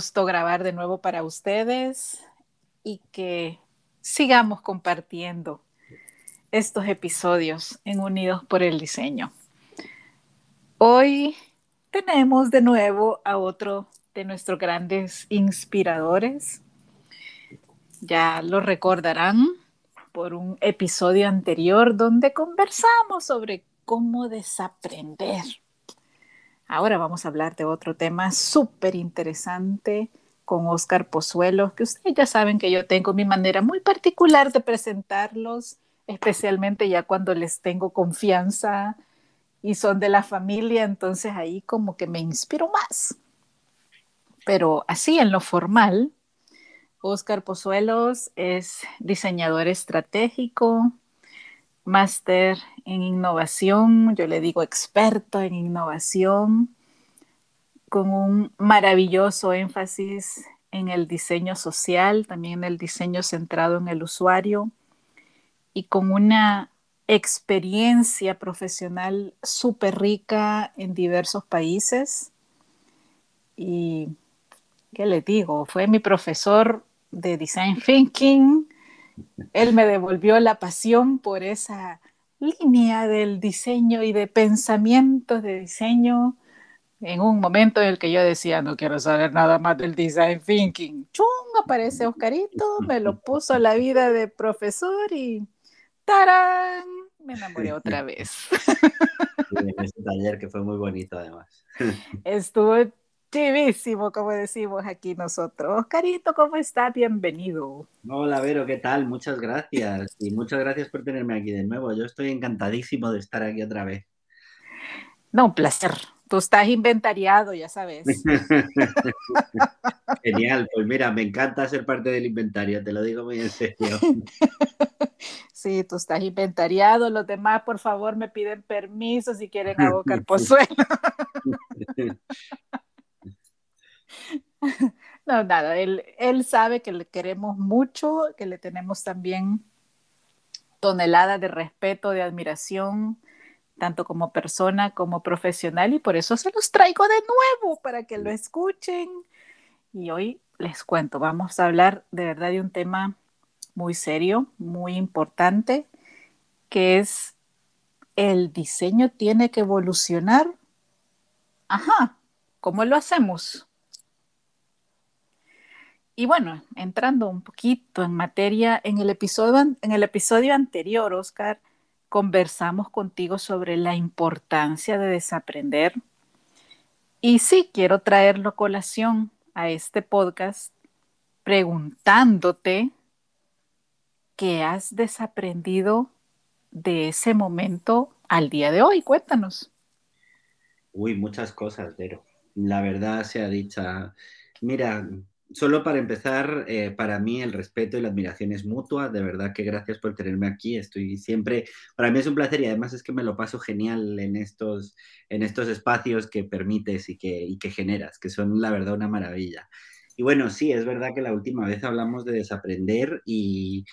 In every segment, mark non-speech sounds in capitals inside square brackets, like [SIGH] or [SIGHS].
Grabar de nuevo para ustedes y que sigamos compartiendo estos episodios en Unidos por el Diseño. Hoy tenemos de nuevo a otro de nuestros grandes inspiradores. Ya lo recordarán por un episodio anterior donde conversamos sobre cómo desaprender. Ahora vamos a hablar de otro tema súper interesante con Oscar Pozuelo, que ustedes ya saben que yo tengo mi manera muy particular de presentarlos, especialmente ya cuando les tengo confianza y son de la familia, entonces ahí como que me inspiro más. Pero así en lo formal, Oscar Pozuelos es diseñador estratégico, máster en innovación, yo le digo experto en innovación, con un maravilloso énfasis en el diseño social, también en el diseño centrado en el usuario y con una experiencia profesional súper rica en diversos países. Y, ¿qué le digo? Fue mi profesor de Design Thinking. Él me devolvió la pasión por esa línea del diseño y de pensamientos de diseño en un momento en el que yo decía, no quiero saber nada más del design thinking. ¡Chung! Aparece Oscarito, me lo puso la vida de profesor y ¡tarán! Me enamoré otra vez. [LAUGHS] en ese taller que fue muy bonito además. Estuvo chivísimo, como decimos aquí nosotros. Oscarito, ¿cómo está? Bienvenido. Hola, Vero, ¿qué tal? Muchas gracias. Y muchas gracias por tenerme aquí de nuevo. Yo estoy encantadísimo de estar aquí otra vez. No, un placer. Tú estás inventariado, ya sabes. [LAUGHS] Genial, pues mira, me encanta ser parte del inventario, te lo digo muy en serio. [LAUGHS] Sí, tú estás inventariado, los demás por favor me piden permiso si quieren abocar [LAUGHS] pozuelo. [LAUGHS] No, nada, él, él sabe que le queremos mucho, que le tenemos también tonelada de respeto, de admiración, tanto como persona como profesional, y por eso se los traigo de nuevo para que lo escuchen. Y hoy les cuento, vamos a hablar de verdad de un tema muy serio, muy importante, que es el diseño tiene que evolucionar. Ajá, ¿cómo lo hacemos? Y bueno, entrando un poquito en materia, en el episodio, en el episodio anterior, Oscar, conversamos contigo sobre la importancia de desaprender. Y sí, quiero traerlo a colación a este podcast preguntándote qué has desaprendido de ese momento al día de hoy. Cuéntanos. Uy, muchas cosas, pero la verdad sea dicha. Mira, solo para empezar, eh, para mí el respeto y la admiración es mutua. De verdad que gracias por tenerme aquí. Estoy siempre, para mí es un placer y además es que me lo paso genial en estos, en estos espacios que permites y que, y que generas, que son la verdad una maravilla. Y bueno, sí, es verdad que la última vez hablamos de desaprender y,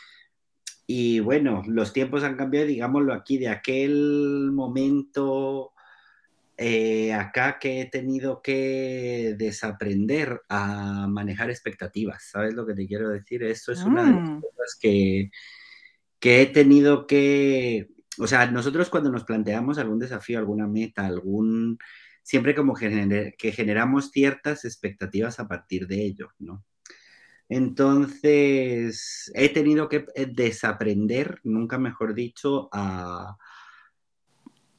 y bueno, los tiempos han cambiado, digámoslo aquí, de aquel momento eh, acá que he tenido que desaprender a manejar expectativas. ¿Sabes lo que te quiero decir? Eso es una de las mm. cosas que, que he tenido que... O sea, nosotros cuando nos planteamos algún desafío, alguna meta, algún... Siempre como que generamos ciertas expectativas a partir de ello, ¿no? Entonces, he tenido que eh, desaprender, nunca mejor dicho, a,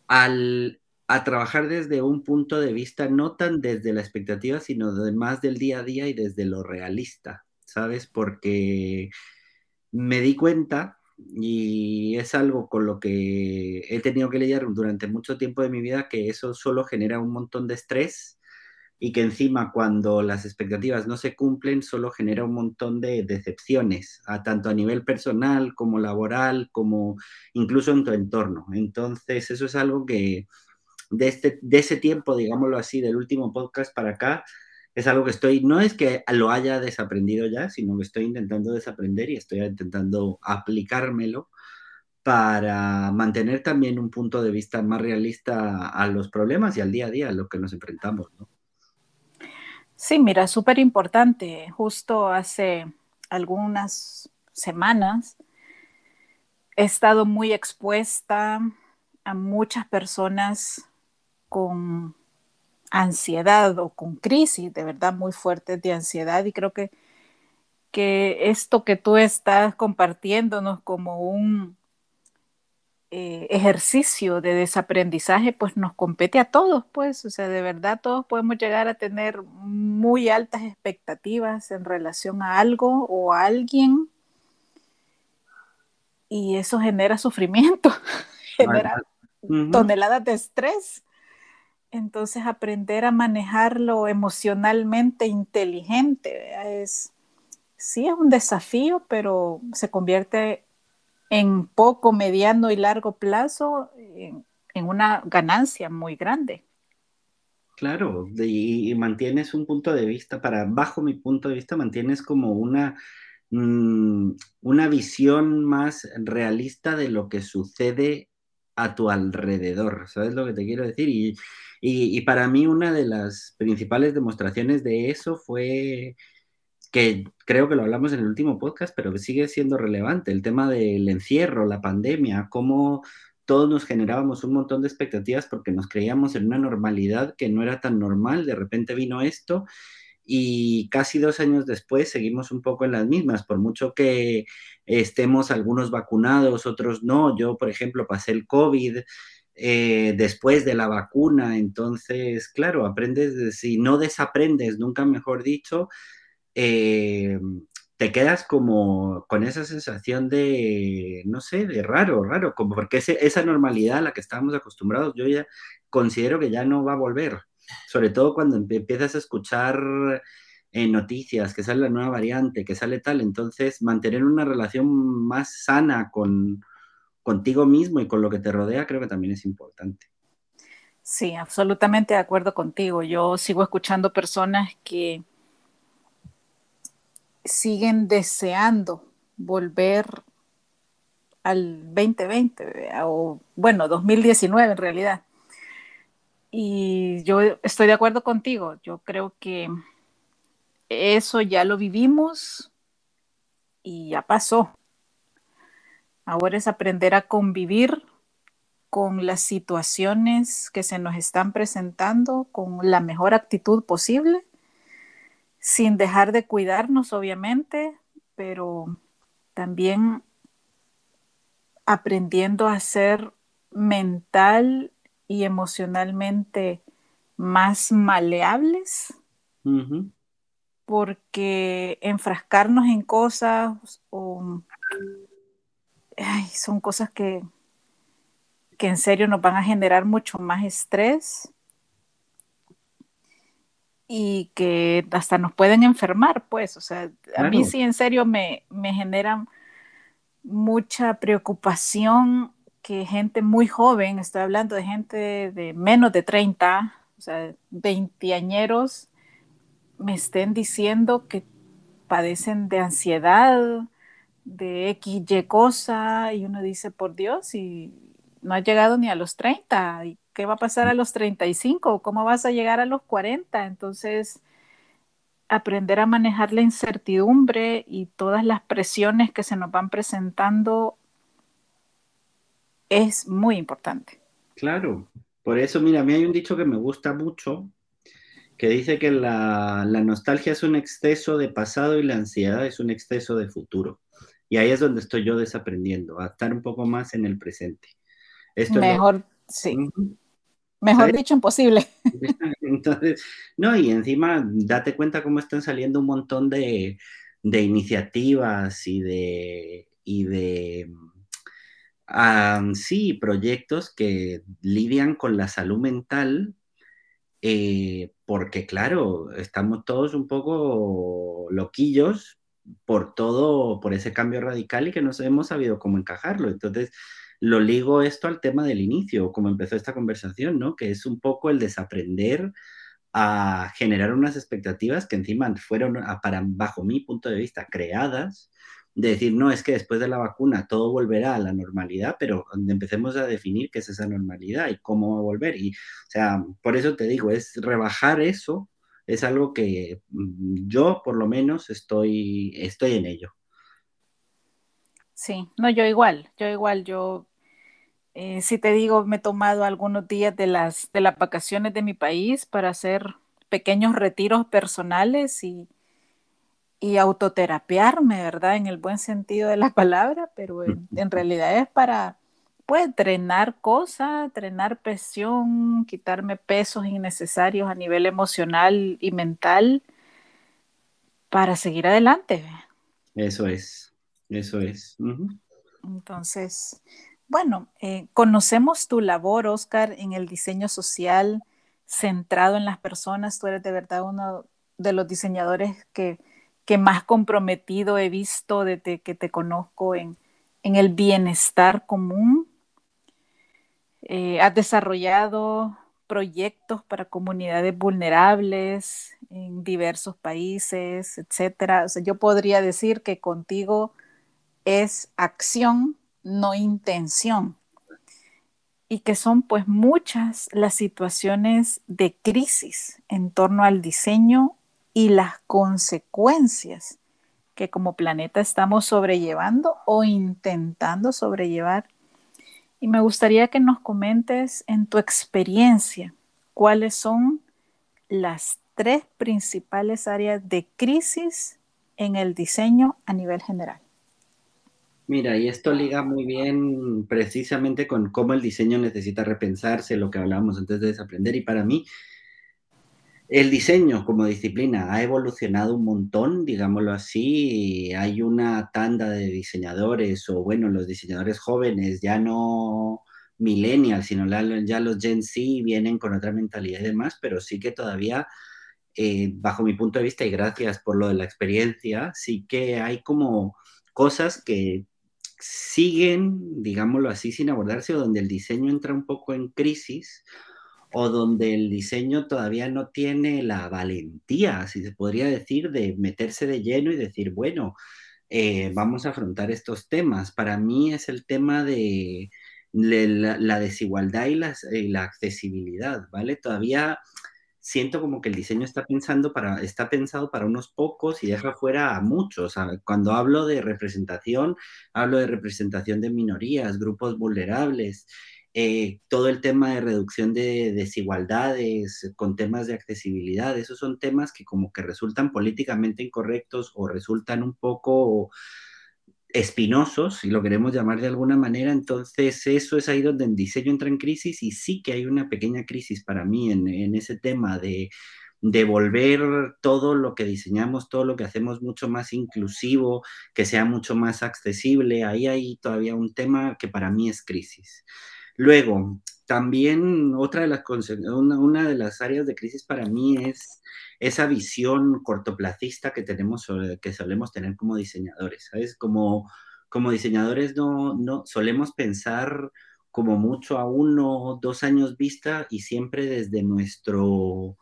al a trabajar desde un punto de vista no tan desde la expectativa, sino más del día a día y desde lo realista, ¿sabes? Porque me di cuenta, y es algo con lo que he tenido que lidiar durante mucho tiempo de mi vida, que eso solo genera un montón de estrés y que encima cuando las expectativas no se cumplen solo genera un montón de decepciones, a tanto a nivel personal como laboral, como incluso en tu entorno. Entonces, eso es algo que de, este, de ese tiempo, digámoslo así, del último podcast para acá, es algo que estoy, no es que lo haya desaprendido ya, sino que estoy intentando desaprender y estoy intentando aplicármelo para mantener también un punto de vista más realista a los problemas y al día a día a lo que nos enfrentamos, ¿no? Sí, mira, súper importante. Justo hace algunas semanas he estado muy expuesta a muchas personas con ansiedad o con crisis, de verdad muy fuertes de ansiedad. Y creo que, que esto que tú estás compartiéndonos como un eh, ejercicio de desaprendizaje, pues nos compete a todos, pues, o sea, de verdad todos podemos llegar a tener muy altas expectativas en relación a algo o a alguien. Y eso genera sufrimiento, [LAUGHS] genera toneladas. De estrés. Entonces, aprender a manejarlo emocionalmente inteligente es, sí, es un desafío, pero se convierte en poco, mediano y largo plazo en, una ganancia muy grande. Claro, y, mantienes un punto de vista, para, bajo mi punto de vista, mantienes como una, mm, una visión más realista de lo que sucede a tu alrededor, ¿sabes lo que te quiero decir? Y, y para mí una de las principales demostraciones de eso fue que creo que lo hablamos en el último podcast, pero sigue siendo relevante, el tema del encierro, la pandemia, cómo todos nos generábamos un montón de expectativas porque nos creíamos en una normalidad que no era tan normal, de repente vino esto y casi dos años después seguimos un poco en las mismas, por mucho que estemos algunos vacunados, otros no, yo por ejemplo pasé el COVID. Eh, después de la vacuna, entonces, claro, aprendes, si no desaprendes, nunca mejor dicho, eh, te quedas como con esa sensación de, no sé, de raro, raro, como porque esa normalidad a la que estábamos acostumbrados, yo ya considero que ya no va a volver, sobre todo cuando empiezas a escuchar en noticias que sale la nueva variante, que sale tal, entonces mantener una relación más sana con contigo mismo y con lo que te rodea creo que también es importante. Sí, absolutamente de acuerdo contigo. Yo sigo escuchando personas que siguen deseando volver al 2020 o bueno, 2019 en realidad. Y yo estoy de acuerdo contigo, yo creo que eso ya lo vivimos y ya pasó. Ahora es aprender a convivir con las situaciones que se nos están presentando con la mejor actitud posible sin dejar de cuidarnos, obviamente, pero también aprendiendo a ser mental y emocionalmente más maleables, porque enfrascarnos en cosas son cosas que, que en serio nos van a generar mucho más estrés y que hasta nos pueden enfermar, pues, o sea, a mí sí en serio me, me genera mucha preocupación que gente muy joven, estoy hablando de gente de menos de 30, o sea, veinteañeros, me estén diciendo que padecen de ansiedad, de X, Y cosa, y uno dice, por Dios, y no ha llegado ni a los 30, y ¿qué va a pasar a los 35? ¿Cómo vas a llegar a los 40? Entonces, aprender a manejar la incertidumbre y todas las presiones que se nos van presentando es muy importante. Claro, por eso, mira, a mí hay un dicho que me gusta mucho, que dice que la, la, nostalgia es un exceso de pasado y la ansiedad es un exceso de futuro. Y ahí es donde estoy yo desaprendiendo, a estar un poco más en el presente. Esto Mejor, sí. Mejor dicho, imposible. [LAUGHS] Entonces, no, y encima date cuenta cómo están saliendo un montón de, iniciativas y de, y de sí, proyectos que lidian con la salud mental, eh, porque claro, estamos todos un poco loquillos por todo, por ese cambio radical y que no hemos sabido cómo encajarlo. Entonces, lo ligo esto al tema del inicio, como empezó esta conversación, ¿no? Que es un poco el desaprender a generar unas expectativas que encima fueron, para, bajo mi punto de vista, creadas, de decir, no, es que después de la vacuna todo volverá a la normalidad, pero empecemos a definir qué es esa normalidad y cómo va a volver. Y, o sea, por eso te digo, es rebajar eso es algo que mm, yo por lo menos estoy, estoy en ello. Sí, no, yo igual, yo igual, yo, eh, si te digo, me he tomado algunos días de las, de las vacaciones de mi país para hacer pequeños retiros personales y, y autoterapiarme, ¿verdad? En el buen sentido de la palabra, pero en, en realidad es para, pues, drenar cosas, drenar presión, quitarme pesos innecesarios a nivel emocional y mental para seguir adelante. Eso es. Eso es. Entonces, bueno, eh, conocemos tu labor, Oscar, en el diseño social centrado en las personas. Tú eres de verdad uno de los diseñadores que, más comprometido he visto desde que te conozco en, el bienestar común. Eh, has desarrollado proyectos para comunidades vulnerables en diversos países, etcétera. Yo podría decir que contigo es acción, no intención. Y que son pues muchas las situaciones de crisis en torno al diseño y las consecuencias que como planeta estamos sobrellevando o intentando sobrellevar. Y me gustaría que nos comentes en tu experiencia cuáles son las tres principales áreas de crisis en el diseño a nivel general. Mira, y esto liga muy bien precisamente con cómo el diseño necesita repensarse, lo que hablábamos antes de desaprender. Y para mí, el diseño como disciplina ha evolucionado un montón, digámoslo así. Hay una tanda de diseñadores, o bueno, los diseñadores jóvenes, ya no millennials, sino ya los Gen Z vienen con otra mentalidad y demás, pero sí que todavía, eh, bajo mi punto de vista, y gracias por lo de la experiencia, sí que hay como cosas que siguen, digámoslo así, sin abordarse o donde el diseño entra un poco en crisis o donde el diseño todavía no tiene la valentía, si se podría decir, de meterse de lleno y decir, bueno, eh, vamos a afrontar estos temas. Para mí es el tema de, la, desigualdad y la accesibilidad, ¿vale? Todavía siento como que el diseño está, pensando para, está pensado para unos pocos y deja fuera a muchos. Cuando hablo de representación, hablo de representación de minorías, grupos vulnerables, eh, todo el tema de reducción de desigualdades, con temas de accesibilidad, esos son temas que como que resultan políticamente incorrectos o resultan un poco espinosos, si lo queremos llamar de alguna manera, entonces eso es ahí donde el diseño entra en crisis y sí que hay una pequeña crisis para mí en, ese tema de, de volver todo lo que diseñamos, todo lo que hacemos mucho más inclusivo, que sea mucho más accesible. Ahí hay todavía un tema que para mí es crisis. Luego, también otra de las, una, una de las áreas de crisis para mí es esa visión cortoplacista que tenemos, que solemos tener como diseñadores, ¿sabes? Como, como diseñadores no, no solemos pensar como mucho a uno, dos años vista y siempre desde nuestro,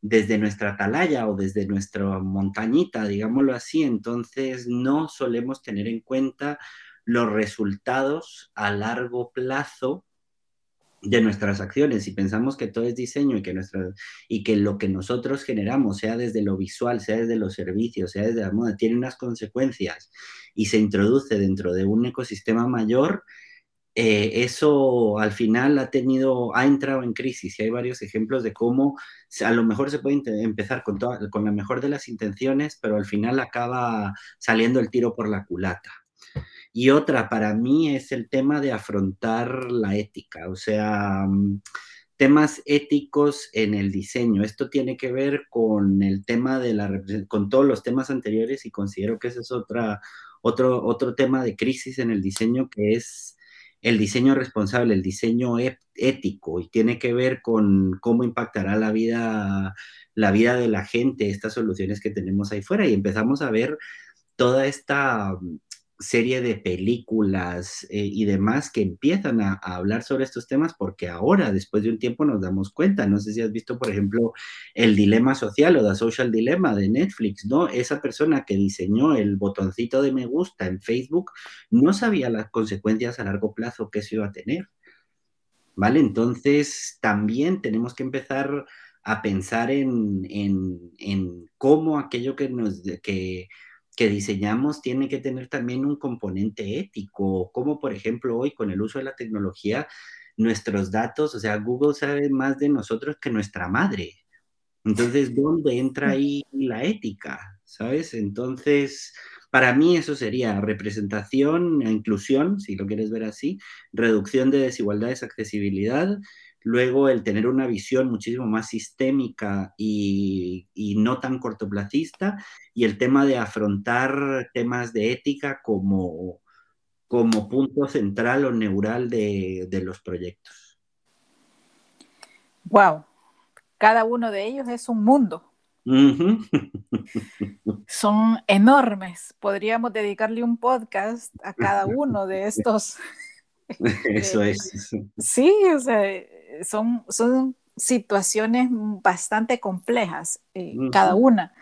desde nuestra atalaya o desde nuestra montañita, digámoslo así. Entonces no solemos tener en cuenta los resultados a largo plazo de nuestras acciones y pensamos que todo es diseño y que, nuestra, y que lo que nosotros generamos, sea desde lo visual, sea desde los servicios, sea desde la moda, tiene unas consecuencias y se introduce dentro de un ecosistema mayor, eh, eso al final ha tenido, ha entrado en crisis y hay varios ejemplos de cómo a lo mejor se puede empezar con, con la mejor de las intenciones, pero al final acaba saliendo el tiro por la culata. Y otra para mí es el tema de afrontar la ética, o sea, mm, temas éticos en el diseño. Esto tiene que ver con el tema de la con todos los temas anteriores y considero que ese es otra, otro, otro tema de crisis en el diseño que es el diseño responsable, el diseño ético y tiene que ver con cómo impactará la vida, la vida de la gente, estas soluciones que tenemos ahí fuera y empezamos a ver toda esta serie de películas eh, y demás que empiezan a, hablar sobre estos temas porque ahora, después de un tiempo, nos damos cuenta. No sé si has visto, por ejemplo, el dilema social o The Social Dilemma de Netflix, ¿no? Esa persona que diseñó el botoncito de me gusta en Facebook no sabía las consecuencias a largo plazo que eso iba a tener. ¿Vale? Entonces, también tenemos que empezar a pensar en, cómo aquello que, nos, que, que diseñamos tiene que tener también un componente ético, como por ejemplo hoy con el uso de la tecnología, nuestros datos, o sea, Google sabe más de nosotros que nuestra madre. Entonces, ¿dónde entra ahí la ética? ¿Sabes? Entonces, para mí eso sería representación, inclusión, si lo quieres ver así, reducción de desigualdades, accesibilidad, luego el tener una visión muchísimo más sistémica y, no tan cortoplacista, y el tema de afrontar temas de ética como, como punto central o neural de, de los proyectos. Wow, cada uno de ellos es un mundo. [LAUGHS] Son enormes. Podríamos dedicarle un podcast a cada uno de [LAUGHS] estos. [LAUGHS] [LAUGHS] Eso es. Sí, o sea, son, son situaciones bastante complejas, eh, cada una.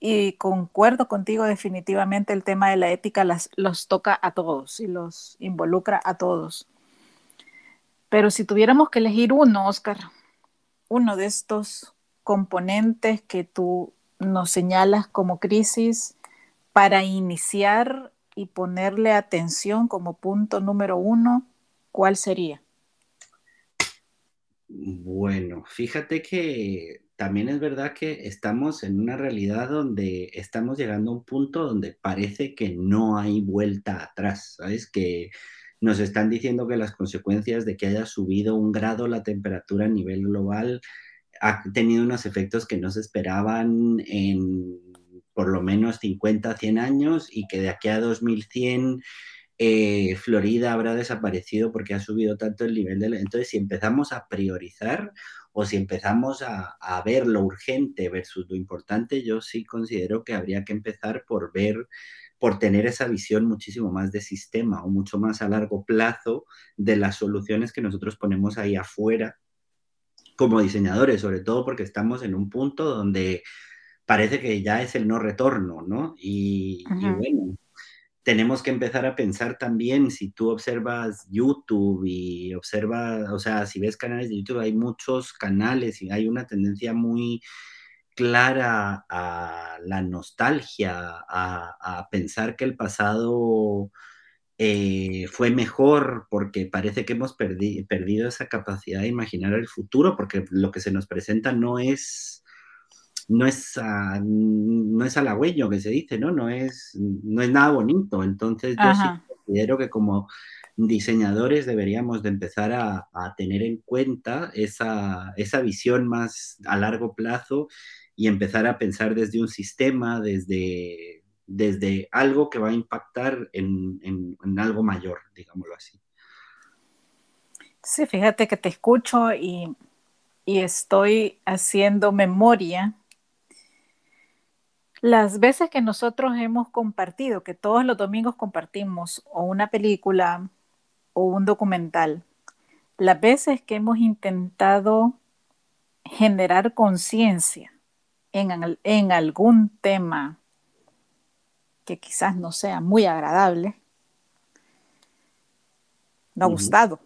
Y concuerdo contigo definitivamente, el tema de la ética las, los toca a todos y los involucra a todos. Pero si tuviéramos que elegir uno, Oscar, uno de estos componentes que tú nos señalas como crisis para iniciar y ponerle atención como punto número uno, ¿cuál sería? Bueno, fíjate que también es verdad que estamos en una realidad donde estamos llegando a un punto donde parece que no hay vuelta atrás, ¿sabes? Que nos están diciendo que las consecuencias de que haya subido un grado la temperatura a nivel global ha tenido unos efectos que no se esperaban en por lo menos 50, 100 años y que de aquí a 2100 eh, Florida habrá desaparecido porque ha subido tanto el nivel de... Entonces, si empezamos a priorizar o si empezamos a, a, ver lo urgente versus lo importante, yo sí considero que habría que empezar por ver por tener esa visión muchísimo más de sistema o mucho más a largo plazo de las soluciones que nosotros ponemos ahí afuera como diseñadores, sobre todo porque estamos en un punto donde parece que ya es el no retorno, ¿no? Y, y, bueno, tenemos que empezar a pensar también, si tú observas YouTube y observas, o sea, si ves canales de YouTube, hay muchos canales y hay una tendencia muy clara a la nostalgia, a, pensar que el pasado eh, fue mejor porque parece que hemos perdido esa capacidad de imaginar el futuro, porque lo que se nos presenta no es, no es, no es halagüeño que se dice, ¿no? No es, no es nada bonito. Entonces yo sí considero que como diseñadores deberíamos de empezar a, a tener en cuenta esa, esa visión más a largo plazo y empezar a pensar desde un sistema, desde, desde algo que va a impactar en, en, algo mayor, digámoslo así. Sí, fíjate que te escucho y, y estoy haciendo memoria las veces que nosotros hemos compartido, que todos los domingos compartimos o una película o un documental, las veces que hemos intentado generar conciencia en, algún tema que quizás no sea muy agradable, no ha gustado,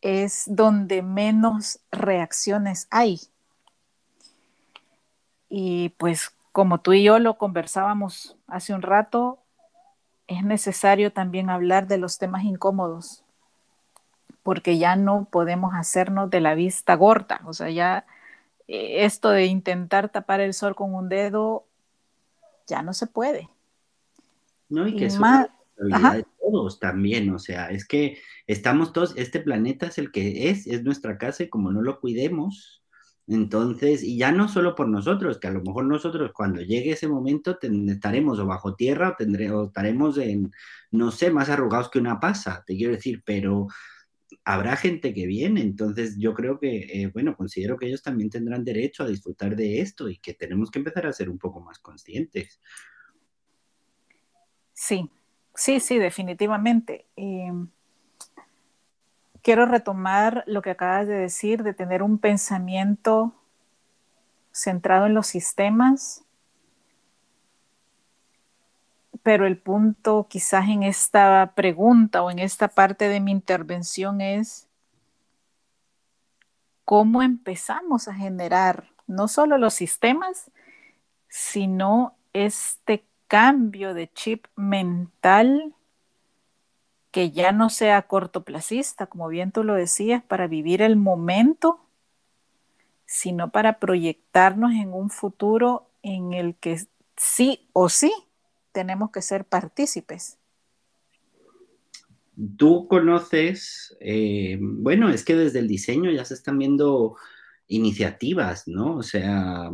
es donde menos reacciones hay. Y pues como tú y yo lo conversábamos hace un rato, es necesario también hablar de los temas incómodos, porque ya no podemos hacernos de la vista gorda, o sea, ya eh, esto de intentar tapar el sol con un dedo ya no se puede. No, y que es más... de todos también, o sea, es que estamos todos, este planeta es el que es, es nuestra casa y como no lo cuidemos, entonces, y ya no solo por nosotros, que a lo mejor nosotros cuando llegue ese momento estaremos o bajo tierra o, tendremos, estaremos en, no sé, más arrugados que una pasa, te quiero decir, pero habrá gente que viene, entonces yo creo que, eh, bueno, considero que ellos también tendrán derecho a disfrutar de esto y que tenemos que empezar a ser un poco más conscientes. Sí, sí, sí, definitivamente. Em, quiero retomar lo que acabas de decir, de tener un pensamiento centrado en los sistemas pero el punto quizás en esta pregunta o en esta parte de mi intervención es cómo empezamos a generar no solo los sistemas, sino este cambio de chip mental que ya no sea cortoplacista, como bien tú lo decías, para vivir el momento, sino para proyectarnos en un futuro en el que sí o sí tenemos que ser partícipes. Tú conoces, eh, bueno, es que desde el diseño ya se están viendo iniciativas, ¿no? O sea,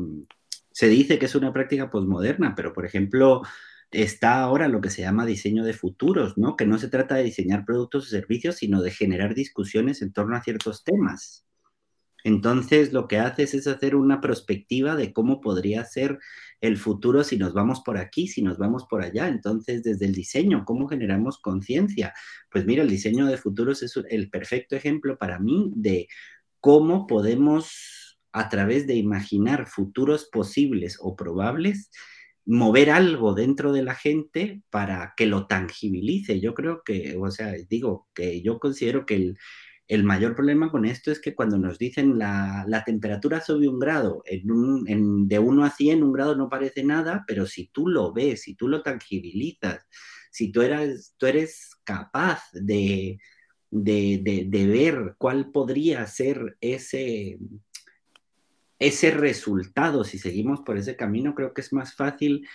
se dice que es una práctica posmoderna, pero por ejemplo, está ahora lo que se llama diseño de futuros, ¿no? Que no se trata de diseñar productos o servicios, sino de generar discusiones en torno a ciertos temas. Entonces, lo que haces es hacer una perspectiva de cómo podría ser el futuro si nos vamos por aquí, si nos vamos por allá. Entonces, desde el diseño, ¿cómo generamos conciencia? Pues mira, el diseño de futuros es el perfecto ejemplo para mí de cómo podemos, a través de imaginar futuros posibles o probables, mover algo dentro de la gente para que lo tangibilice. Yo creo que, o sea, digo que yo considero que el, mayor problema con esto es que cuando nos dicen la, temperatura sube un grado, en de 1 a 100 un grado no parece nada, pero si tú lo ves, si tú lo tangibilizas, si tú eres, tú eres capaz de, de ver cuál podría ser ese, ese resultado, si seguimos por ese camino, creo que es más fácil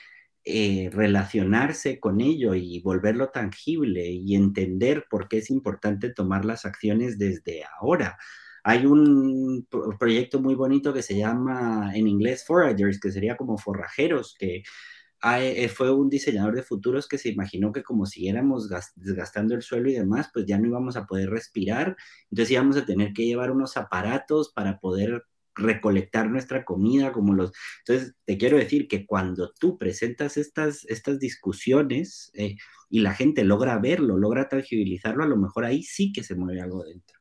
eh, relacionarse con ello y volverlo tangible y entender por qué es importante tomar las acciones desde ahora. Hay un proyecto muy bonito que se llama en inglés Foragers, que sería como forrajeros, que eh, fue un diseñador de futuros que se imaginó que como siguiéramos desgastando el suelo y demás, pues ya no íbamos a poder respirar, entonces íbamos a tener que llevar unos aparatos para poder recolectar nuestra comida, como los... Entonces, te quiero decir que cuando tú presentas estas, estas discusiones eh, y la gente logra verlo, logra tangibilizarlo, a lo mejor ahí sí que se mueve algo dentro.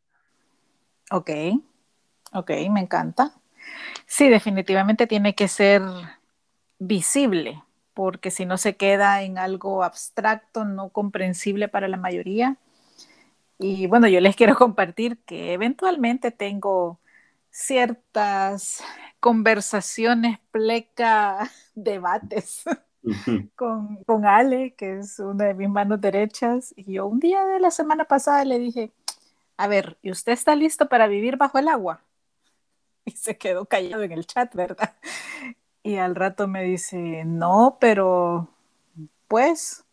Ok, ok, me encanta. Sí, definitivamente tiene que ser visible, porque si no se queda en algo abstracto, no comprensible para la mayoría. Y bueno, yo les quiero [LAUGHS] compartir que eventualmente tengo ciertas conversaciones, pleca, [LAUGHS] debates con, con, Ale, que es una de mis manos derechas. Y yo un día de la semana pasada le dije, a ver, ¿y usted está listo para vivir bajo el agua? [LAUGHS] Y se quedó callado en el chat, ¿verdad? Y al rato me dice, no, pero pues,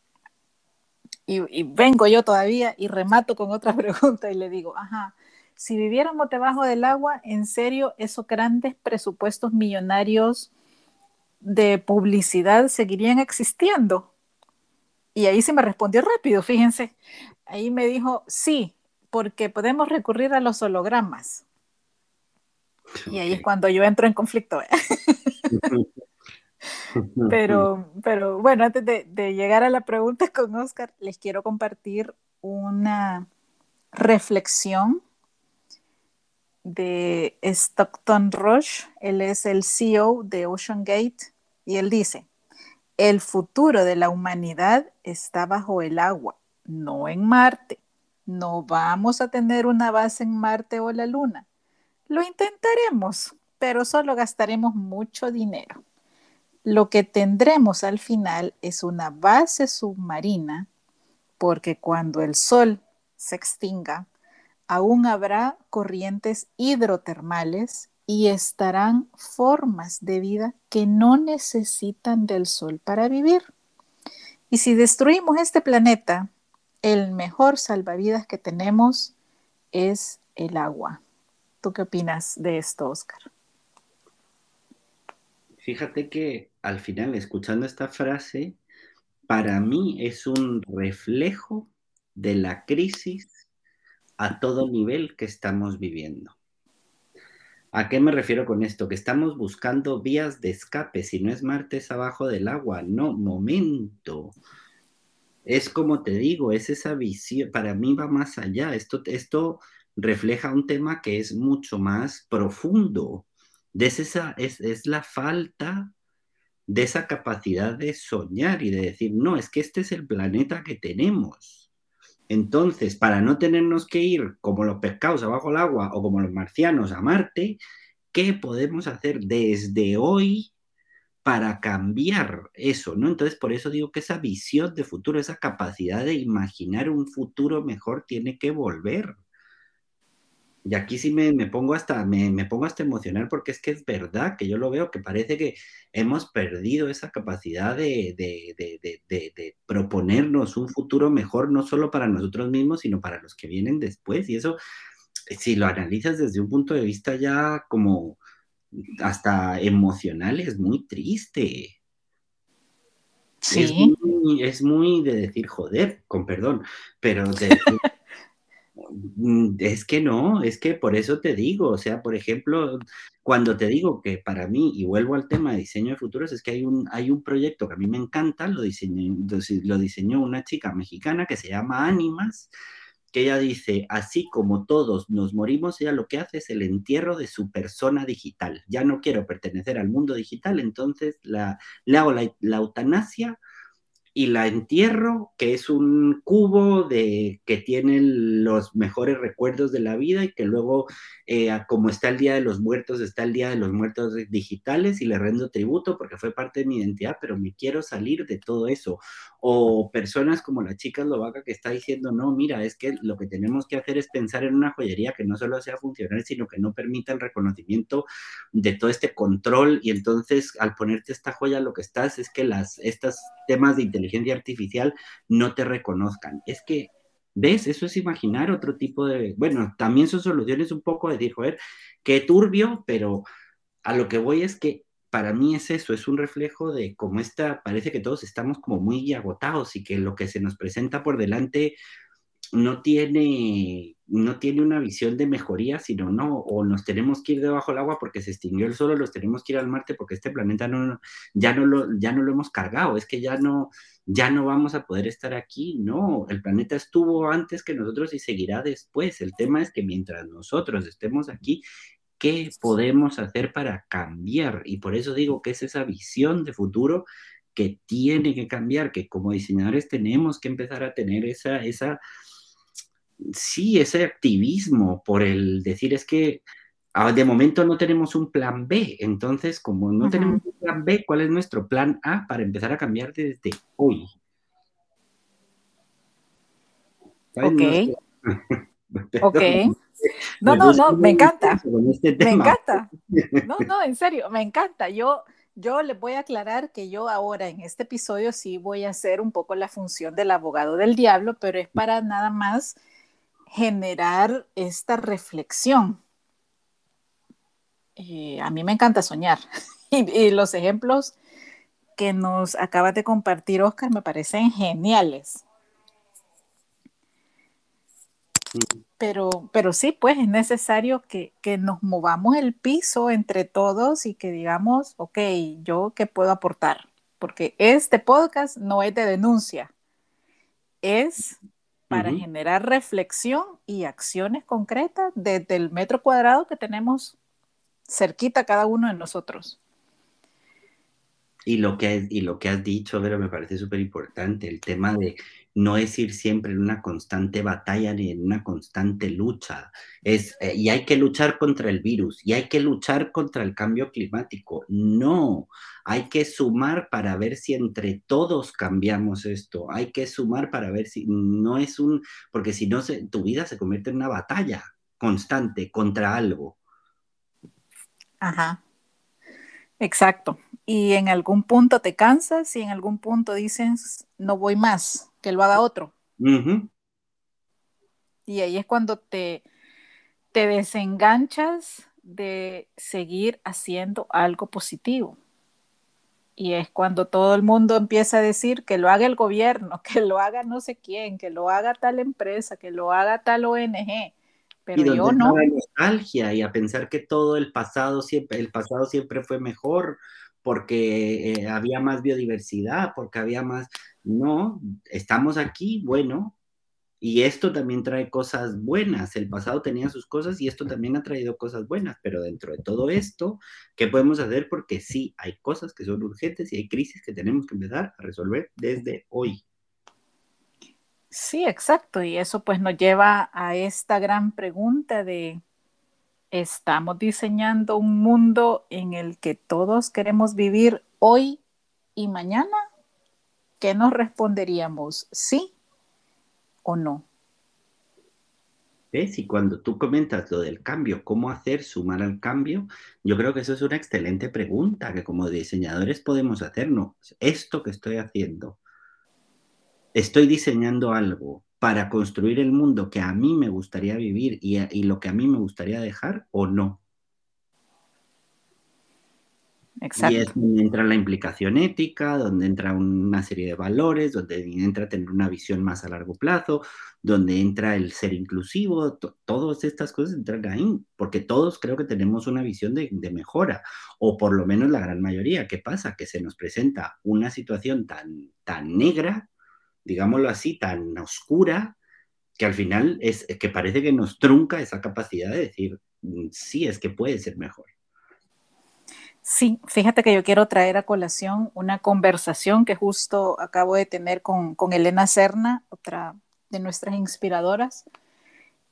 y, y, vengo yo todavía y remato con otra [LAUGHS] pregunta y le digo, ajá, si viviéramos debajo del agua, en serio, esos grandes presupuestos millonarios de publicidad seguirían existiendo. Y ahí se me respondió rápido, fíjense. Ahí me dijo, sí, porque podemos recurrir a los hologramas. Y ahí es cuando yo entro en conflicto. [LAUGHS] pero, pero bueno, antes de, de, llegar a la pregunta con Oscar, les quiero compartir una reflexión de Stockton Rush. Él es el CEO de Ocean Gate y él dice, el futuro de la humanidad está bajo el agua, no en Marte. No vamos a tener una base en Marte o la Luna. Lo intentaremos, pero solo gastaremos mucho dinero. Lo que tendremos al final es una base submarina, porque cuando el Sol se extinga, aún habrá corrientes hidrotermales y estarán formas de vida que no necesitan del sol para vivir. Y si destruimos este planeta, el mejor salvavidas que tenemos es el agua. ¿Tú qué opinas de esto, Oscar? Fíjate que al final, escuchando esta frase, para mí es un reflejo de la crisis a todo nivel que estamos viviendo. ¿A qué me refiero con esto? Que estamos buscando vías de escape. Si no es martes abajo del agua, no, momento. Es como te digo, es esa visión, para mí va más allá. Esto, esto refleja un tema que es mucho más profundo. Es, esa, es, es la falta de esa capacidad de soñar y de decir, no, es que este es el planeta que tenemos Entonces, para no tenernos que ir como los pescados abajo el agua o como los marcianos a Marte, ¿qué podemos hacer desde hoy para cambiar eso? ¿no? Entonces, por eso digo que esa visión de futuro, esa capacidad de imaginar un futuro mejor tiene que volver. Y aquí sí me, pongo hasta, me, pongo hasta emocional porque es que es verdad que yo lo veo, que parece que hemos perdido esa capacidad de, de, proponernos un futuro mejor, no solo para nosotros mismos, sino para los que vienen después. Y eso, si lo analizas desde un punto de vista ya como hasta emocional, es muy triste. Sí. Es muy, es muy de decir, joder, con perdón, pero [LAUGHS] de es que no, es que por eso te digo, o sea, por ejemplo, cuando te digo que para mí, y vuelvo al tema de diseño de futuros, es que hay un, hay un proyecto que a mí me encanta, lo diseñó, lo diseñó una chica mexicana que se llama Ánimas, que ella dice, así como todos nos morimos, ella lo que hace es el entierro de su persona digital. Ya no quiero pertenecer al mundo digital, entonces la, le hago la, la eutanasia y la entierro, que es un cubo de, que tiene los mejores recuerdos de la vida y que luego, eh, como está el Día de los Muertos, está el Día de los Muertos digitales y le rendo tributo porque fue parte de mi identidad, pero me quiero salir de todo eso. O personas como la chica eslovaca que está diciendo, no, mira, es que lo que tenemos que hacer es pensar en una joyería que no solo sea funcional, sino que no permita el reconocimiento de todo este control y entonces al ponerte esta joya lo que estás es que las, estos temas de inteligencia artificial no te reconozcan. Es que, ¿ves? Eso es imaginar otro tipo de, bueno, también son soluciones un poco de decir, joder, qué turbio, pero a lo que voy es que para mí es eso, es un reflejo de cómo está, parece que todos estamos como muy agotados y que lo que se nos presenta por delante no tiene, no tiene una visión de mejoría, sino no, o nos tenemos que ir debajo del agua porque se extinguió el sol, o los tenemos que ir al Marte porque este planeta no, ya, no lo, ya no lo hemos cargado, es que ya no, ya no vamos a poder estar aquí, no, el planeta estuvo antes que nosotros y seguirá después, el tema es que mientras nosotros estemos aquí, ¿qué podemos hacer para cambiar? Y por eso digo que es esa visión de futuro que tiene que cambiar, que como diseñadores tenemos que empezar a tener esa, esa, sí, ese activismo por el decir es que ah, de momento no tenemos un plan B, entonces como no tenemos un plan B, ¿cuál es nuestro plan A para empezar a cambiar desde hoy? Ok. [LAUGHS] ok. No, no, no, me encanta. Este me encanta. No, no, en [LAUGHS] serio, me encanta. Yo, yo les voy a aclarar que yo ahora en este episodio sí voy a hacer un poco la función del abogado del diablo, pero es para nada más generar esta reflexión. Eh, a mí me encanta soñar [LAUGHS] y, los ejemplos que nos acabas de compartir, Oscar, me parecen geniales. Pero, pero sí, pues es necesario que, que, nos movamos el piso entre todos y que digamos, ok, yo qué puedo aportar, porque este podcast no es de denuncia, es para generar reflexión y acciones concretas desde el metro cuadrado que tenemos cerquita cada uno de nosotros. Y lo que, y lo que has dicho, Vero, me parece súper importante, el tema de no es ir siempre en una constante batalla ni en una constante lucha. Es, eh, y hay que luchar contra el virus, y hay que luchar contra el cambio climático. No, hay que sumar para ver si entre todos cambiamos esto. Hay que sumar para ver si no es un, porque si no, tu vida se convierte en una batalla constante contra algo. Ajá. Exacto. Y en algún punto te cansas y en algún punto dices, no voy más que lo haga otro. Y ahí es cuando te, te desenganchas de seguir haciendo algo positivo. Y es cuando todo el mundo empieza a decir que lo haga el gobierno, [LAUGHS] que lo haga no sé quién, que lo haga tal empresa, que lo haga tal ONG. Pero yo no. nostalgia y a pensar que todo el pasado siempre, el pasado siempre fue mejor porque eh, había más biodiversidad, porque había más, no, estamos aquí, bueno, y esto también trae cosas buenas. El pasado tenía sus cosas y esto también ha traído cosas buenas, pero dentro de todo esto, ¿qué podemos hacer? Porque sí, hay cosas que son urgentes y hay crisis que tenemos que empezar a resolver desde hoy. Sí, exacto. Y eso pues nos lleva a esta gran pregunta de, ¿estamos diseñando un mundo en el que todos queremos vivir hoy y mañana? ¿Qué nos responderíamos? ¿Sí o no? ¿Ves? Y cuando tú comentas lo del cambio, cómo hacer sumar al cambio, yo creo que eso es una excelente pregunta que como diseñadores podemos hacernos. Esto que estoy haciendo, estoy diseñando algo para construir el mundo que a mí me gustaría vivir y, y lo que a mí me gustaría dejar o no. Y es donde entra la implicación ética, donde entra una serie de valores, donde entra tener una visión más a largo plazo, donde entra el ser inclusivo, todas estas cosas entran ahí, porque todos creo que tenemos una visión de, de, mejora, o por lo menos la gran mayoría. ¿Qué pasa? Que se nos presenta una situación tan, tan negra, digámoslo así, tan oscura, que al final es que parece que nos trunca esa capacidad de decir, mm, sí, es que puede ser mejor. Sí, fíjate que yo quiero traer a colación una conversación que justo acabo de tener con, con Elena Serna, otra de nuestras inspiradoras,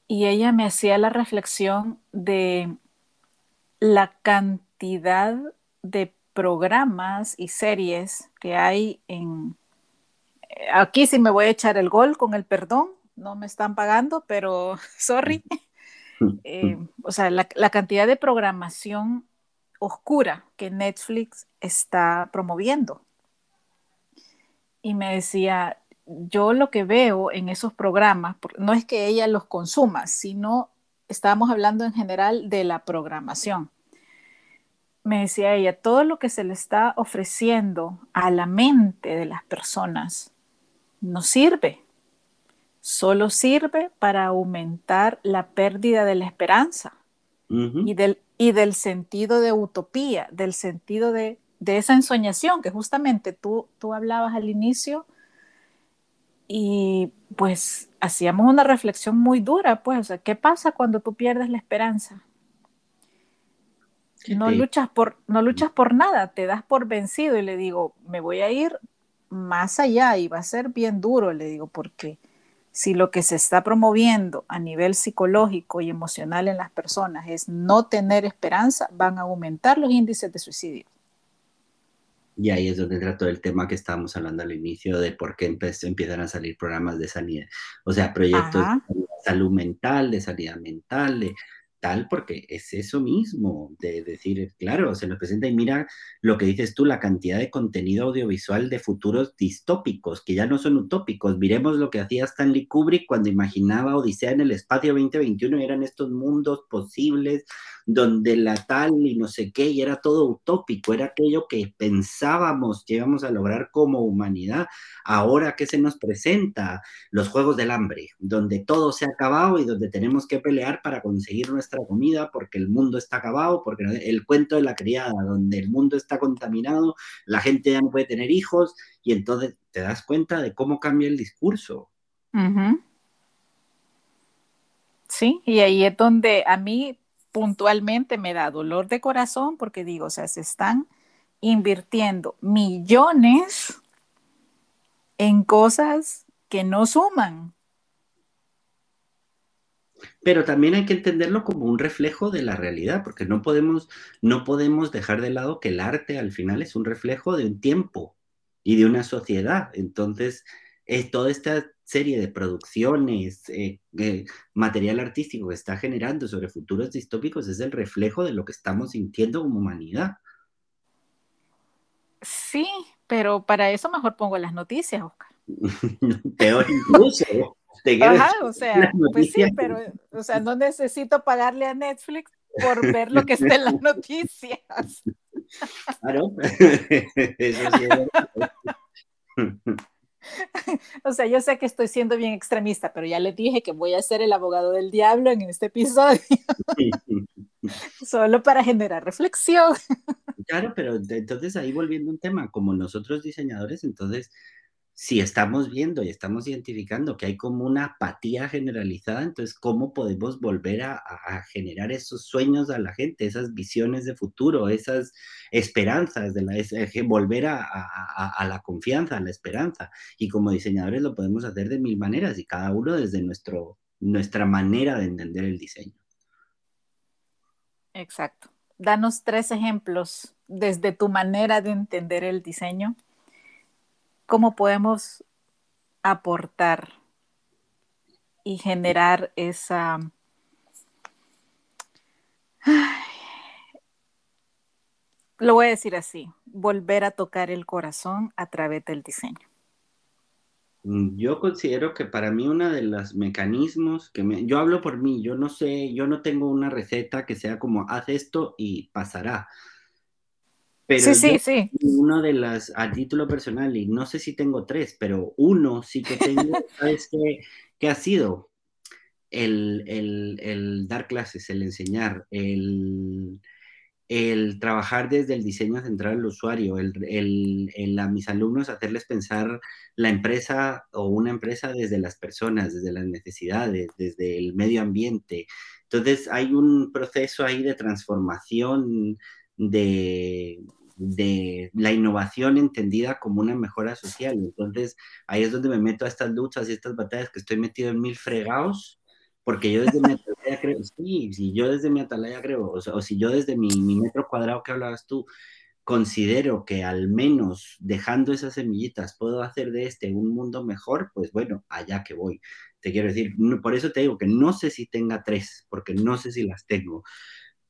y ella me hacía la reflexión de la cantidad de programas y series que hay en... Aquí sí me voy a echar el gol con el perdón, no me están pagando, pero [LAUGHS] sorry. Eh, o sea, la, la, cantidad de programación oscura que Netflix está promoviendo. Y me decía, yo lo que veo en esos programas, no es que ella los consuma, sino estábamos hablando en general de la programación. Me decía ella, todo lo que se le está ofreciendo a la mente de las personas no sirve, solo sirve para aumentar la pérdida de la esperanza y, del, y del sentido de utopía, del sentido de, de esa ensoñación que justamente tú, tú hablabas al inicio. Y pues hacíamos una reflexión muy dura, pues, o sea, ¿qué pasa cuando tú pierdes la esperanza? No luchas, por, no luchas por nada, te das por vencido y le digo, me voy a ir más allá y va a ser bien duro, le digo, porque si lo que se está promoviendo a nivel psicológico y emocional en las personas es no tener esperanza, van a aumentar los índices de suicidio. Y ahí es donde entra todo el tema que estábamos hablando al inicio de por qué empiezan a salir programas de sanidad, o sea, proyectos de salud mental, de sanidad mental, de tal, porque es eso mismo, de decir, claro, se nos presenta y mira lo que dices tú, la cantidad de contenido audiovisual de futuros distópicos, que ya no son utópicos. Miremos lo que hacía Stanley Kubrick cuando imaginaba Odisea en el espacio 2021, eran estos mundos posibles donde la tal y no sé qué, y era todo utópico, era aquello que pensábamos que íbamos a lograr como humanidad. Ahora que se nos presenta los Juegos del Hambre, donde todo se ha acabado y donde tenemos que pelear para conseguir nuestra comida porque el mundo está acabado, porque el cuento de la criada, donde el mundo está contaminado, la gente ya no puede tener hijos y entonces te das cuenta de cómo cambia el discurso. Sí, y ahí es donde a mí puntualmente me da dolor de corazón porque digo, o sea, se están invirtiendo millones en cosas que no suman. Pero también hay que entenderlo como un reflejo de la realidad, porque no podemos, no podemos dejar de lado que el arte al final es un reflejo de un tiempo y de una sociedad. Entonces, es toda esta serie de producciones, eh, eh, material artístico que está generando sobre futuros distópicos es el reflejo de lo que estamos sintiendo como humanidad. Sí, pero para eso mejor pongo las noticias, Oscar. [LAUGHS] Peor incluso. Ajá, o sea, pues sí, pero o sea, no necesito pagarle a Netflix por [LAUGHS] ver lo que está en las noticias. Claro, [LAUGHS] [LAUGHS] eso sí o sea, yo sé que estoy siendo bien extremista, pero ya les dije que voy a ser el abogado del diablo en este episodio. Solo para generar reflexión. Claro, pero entonces ahí volviendo un tema, como nosotros diseñadores, entonces si estamos viendo y estamos identificando que hay como una apatía generalizada, entonces, ¿cómo podemos volver a, generar esos sueños a la gente, esas visiones de futuro, esas esperanzas, de la, eh, volver a, a, la confianza, a la esperanza? Y como diseñadores lo podemos hacer de mil maneras y cada uno desde nuestro, nuestra manera de entender el diseño. Exacto. Danos tres ejemplos desde tu manera de entender el diseño cómo podemos aportar y generar esa... [SIGHS] Lo voy a decir así, volver a tocar el corazón a través del diseño. Mm, yo considero que para mí uno de los mecanismos que me, yo hablo por mí, yo no sé, yo no tengo una receta que sea como haz esto y pasará. Pero sí, sí, sí. Uno de las, a título personal, y no sé si tengo tres, pero uno sí que tengo, [LAUGHS] ¿sabes qué, qué ha sido? El, el, el, dar clases, el enseñar, el, el, trabajar desde el diseño central al usuario, el, el, a mis alumnos hacerles pensar la empresa o una empresa desde las personas, desde las necesidades, desde el medio ambiente. Entonces hay un proceso ahí de transformación de, de la innovación entendida como una mejora social. Entonces, ahí es donde me meto a estas luchas y estas batallas que estoy metido en mil fregados, porque yo desde mi atalaya creo, sí, si yo desde mi atalaya creo, o, si yo desde mi, mi, metro cuadrado que hablabas tú, considero que al menos dejando esas semillitas puedo hacer de este un mundo mejor, pues bueno, allá que voy. Te quiero decir, por eso te digo que no sé si tenga tres, porque no sé si las tengo,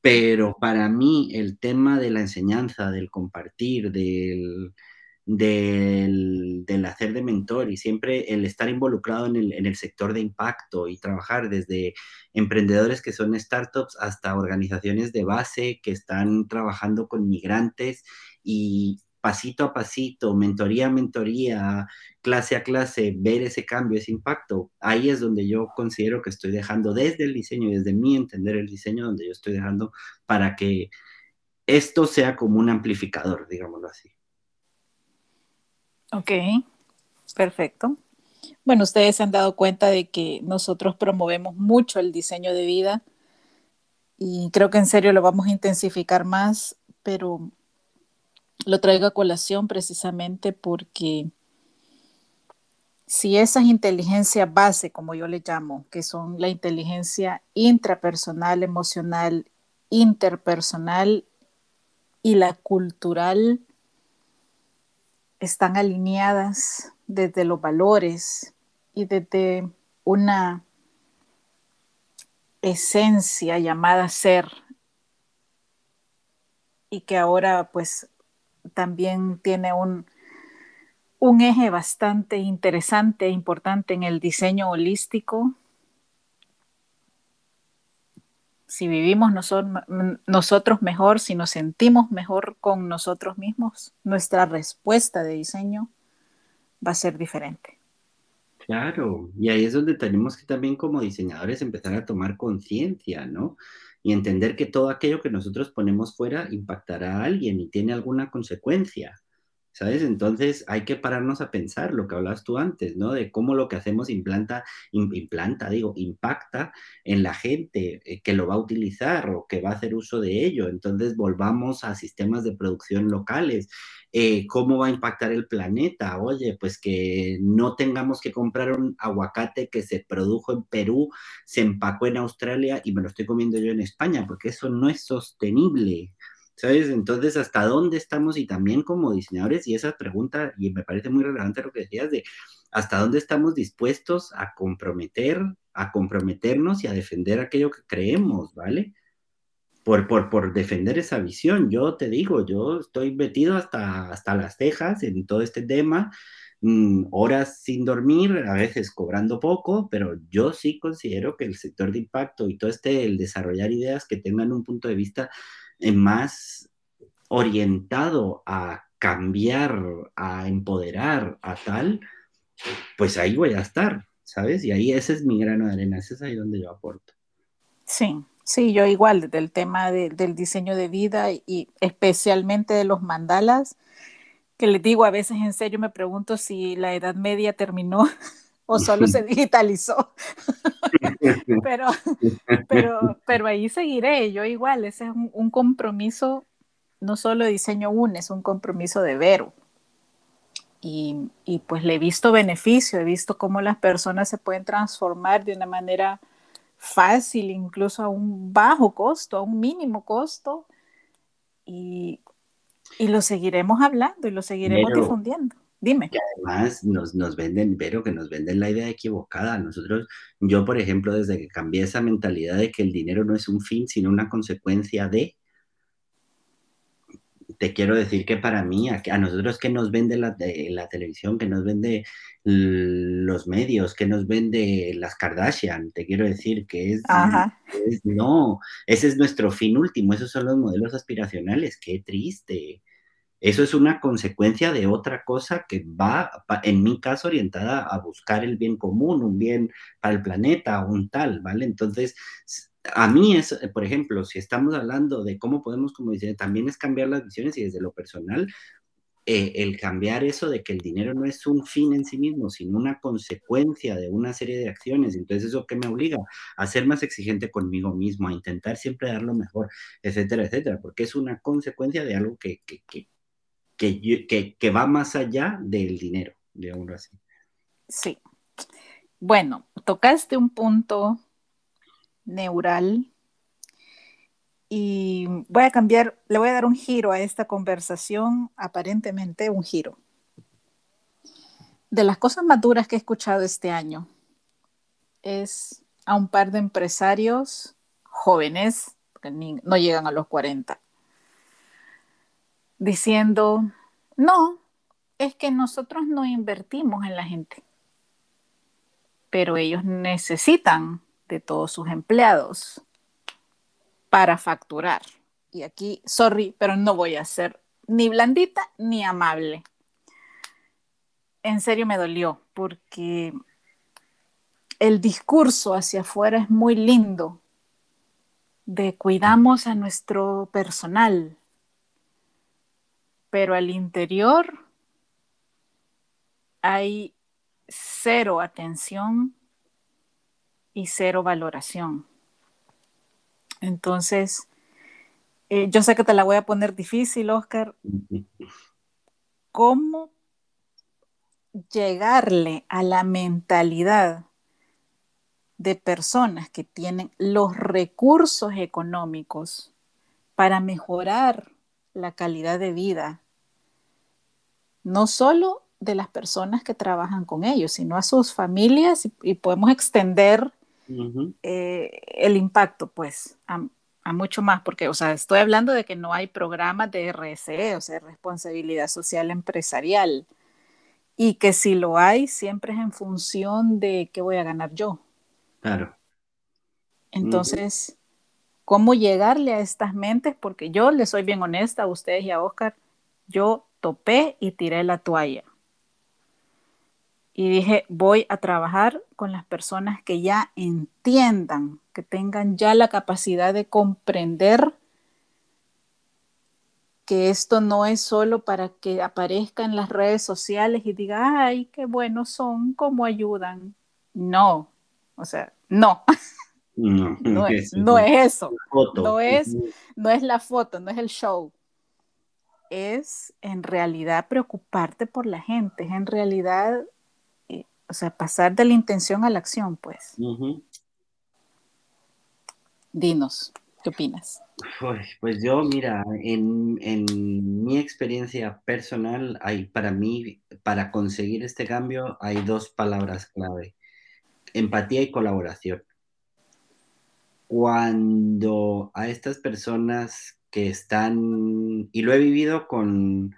pero para mí el tema de la enseñanza, del compartir, del, del, hacer de mentor y siempre el estar involucrado en el, en el, sector de impacto y trabajar desde emprendedores que son startups hasta organizaciones de base que están trabajando con migrantes y, pasito a pasito, mentoría a mentoría, clase a clase, ver ese cambio, ese impacto, ahí es donde yo considero que estoy dejando desde el diseño, desde mi entender el diseño, donde yo estoy dejando para que esto sea como un amplificador, digámoslo así. Ok, perfecto. Bueno, ustedes se han dado cuenta de que nosotros promovemos mucho el diseño de vida y creo que en serio lo vamos a intensificar más, pero lo traigo a colación precisamente porque si esas inteligencias base, como yo le llamo, que son la inteligencia intrapersonal, emocional, interpersonal y la cultural, están alineadas desde los valores y desde una esencia llamada ser. Y que ahora pues también tiene un, un eje bastante interesante e importante en el diseño holístico. Si vivimos nosotros mejor, si nos sentimos mejor con nosotros mismos, nuestra respuesta de diseño va a ser diferente. Claro, y ahí es donde tenemos que también como diseñadores empezar a tomar conciencia, ¿no? Y entender que todo aquello que nosotros ponemos fuera impactará a alguien y tiene alguna consecuencia. ¿Sabes? Entonces hay que pararnos a pensar lo que hablas tú antes, ¿no? De cómo lo que hacemos implanta, implanta, digo, impacta en la gente eh, que lo va a utilizar o que va a hacer uso de ello. Entonces volvamos a sistemas de producción locales. Eh, ¿Cómo va a impactar el planeta? Oye, pues que no tengamos que comprar un aguacate que se produjo en Perú, se empacó en Australia y me lo estoy comiendo yo en España, porque eso no es sostenible. ¿sabes? Entonces, ¿hasta dónde estamos? Y también como diseñadores, y esa pregunta, y me parece muy relevante lo que decías, de hasta dónde estamos dispuestos a comprometer, a comprometernos y a defender aquello que creemos, ¿vale? Por, por, por defender esa visión. Yo te digo, yo estoy metido hasta, hasta las cejas en todo este tema, mm, horas sin dormir, a veces cobrando poco, pero yo sí considero que el sector de impacto y todo este, el desarrollar ideas que tengan un punto de vista más orientado a cambiar, a empoderar, a tal, pues ahí voy a estar, ¿sabes? Y ahí ese es mi grano de arena, ese es ahí donde yo aporto. Sí, sí, yo igual, del tema del diseño de vida y especialmente de los mandalas, que les digo, a veces en serio me pregunto si la Edad Media terminó [LAUGHS] o solo se digitalizó. [LAUGHS] pero, [LAUGHS] pero, pero ahí seguiré, yo igual, ese es un, compromiso, no solo diseño un, es un compromiso de Vero. Y, y, pues le he visto beneficio, he visto cómo las personas se pueden transformar de una manera fácil, incluso a un bajo costo, a un mínimo costo. Y, y lo seguiremos hablando y lo seguiremos difundiendo. Dime. Que además nos, nos venden, pero que nos venden la idea equivocada. Nosotros, yo por ejemplo, desde que cambié esa mentalidad de que el dinero no es un fin, sino una consecuencia de, te quiero decir que para mí, a, nosotros que nos vende la, la, televisión, que nos vende los medios, que nos vende las Kardashian, te quiero decir que es, es, no, ese es nuestro fin último, esos son los modelos aspiracionales, qué triste. Eso es una consecuencia de otra cosa que va, en mi caso, orientada a buscar el bien común, un bien para el planeta, un tal, ¿vale? Entonces, a mí es, por ejemplo, si estamos hablando de cómo podemos, como dice, también es cambiar las visiones y desde lo personal, eh, el cambiar eso de que el dinero no es un fin en sí mismo, sino una consecuencia de una serie de acciones. Entonces, ¿eso que me obliga? A ser más exigente conmigo mismo, a intentar siempre dar lo mejor, etcétera, etcétera, porque es una consecuencia de algo que, que, que, que, va más allá del dinero, digámoslo así. Sí. Bueno, tocaste un punto neural y voy a cambiar, le voy a dar un giro a esta conversación, aparentemente un giro. De las cosas más duras que he escuchado este año es a un par de empresarios jóvenes, que no llegan a los 40, diciendo, no, es que nosotros no invertimos en la gente, pero ellos necesitan de todos sus empleados para facturar. Y aquí, sorry, pero no voy a ser ni blandita ni amable. En serio me dolió porque el discurso hacia afuera es muy lindo de cuidamos a nuestro personal, pero al interior hay cero atención y cero valoración. Entonces, eh, yo sé que te la voy a poner difícil, Oscar. ¿Cómo llegarle a la mentalidad de personas que tienen los recursos económicos para mejorar la calidad de vida, no solo de las personas que trabajan con ellos, sino a sus familias y, podemos extender eh, el impacto, pues, a, mucho más, porque, o sea, estoy hablando de que no hay programas de RSE, o sea, responsabilidad social empresarial, y que si lo hay, siempre es en función de qué voy a ganar yo. Claro. Entonces, cómo llegarle a estas mentes, porque yo le soy bien honesta a ustedes y a Oscar, yo topé y tiré la toalla. Y dije, voy a trabajar con las personas que ya entiendan, que tengan ya la capacidad de comprender que esto no es solo para que aparezca en las redes sociales y diga, ay, qué buenos son, cómo ayudan. No, o sea, no. [LAUGHS] [LAUGHS] [LAUGHS] No, es, no es eso. No es, no es la foto, no es el show. Es en realidad preocuparte por la gente, es en realidad, o sea, pasar de la intención a la acción, pues. Dinos, ¿qué opinas? Pues, yo, mira, en, en, mi experiencia personal, hay para mí, para conseguir este cambio, hay dos palabras clave, empatía y colaboración cuando a estas personas que están, y lo he vivido con,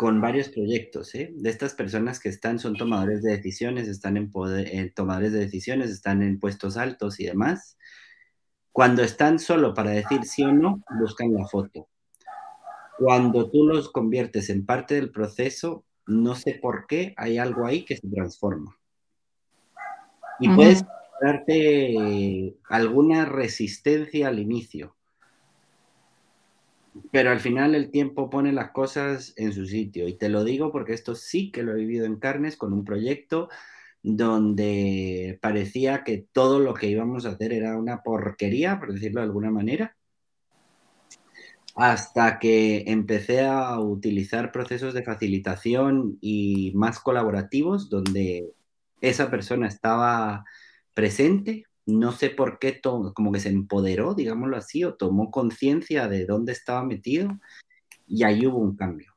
con varios proyectos, ¿eh? de estas personas que están, son tomadores de decisiones, están en poder, eh, tomadores de decisiones, están en puestos altos y demás, cuando están solo para decir sí o no, buscan la foto. Cuando tú los conviertes en parte del proceso, no sé por qué, hay algo ahí que se transforma. Y puedes darte alguna resistencia al inicio. Pero al final el tiempo pone las cosas en su sitio. Y te lo digo porque esto sí que lo he vivido en carnes con un proyecto donde parecía que todo lo que íbamos a hacer era una porquería, por decirlo de alguna manera, hasta que empecé a utilizar procesos de facilitación y más colaborativos, donde esa persona estaba presente, no sé por qué, como que se empoderó, digámoslo así, o tomó conciencia de dónde estaba metido, y ahí hubo un cambio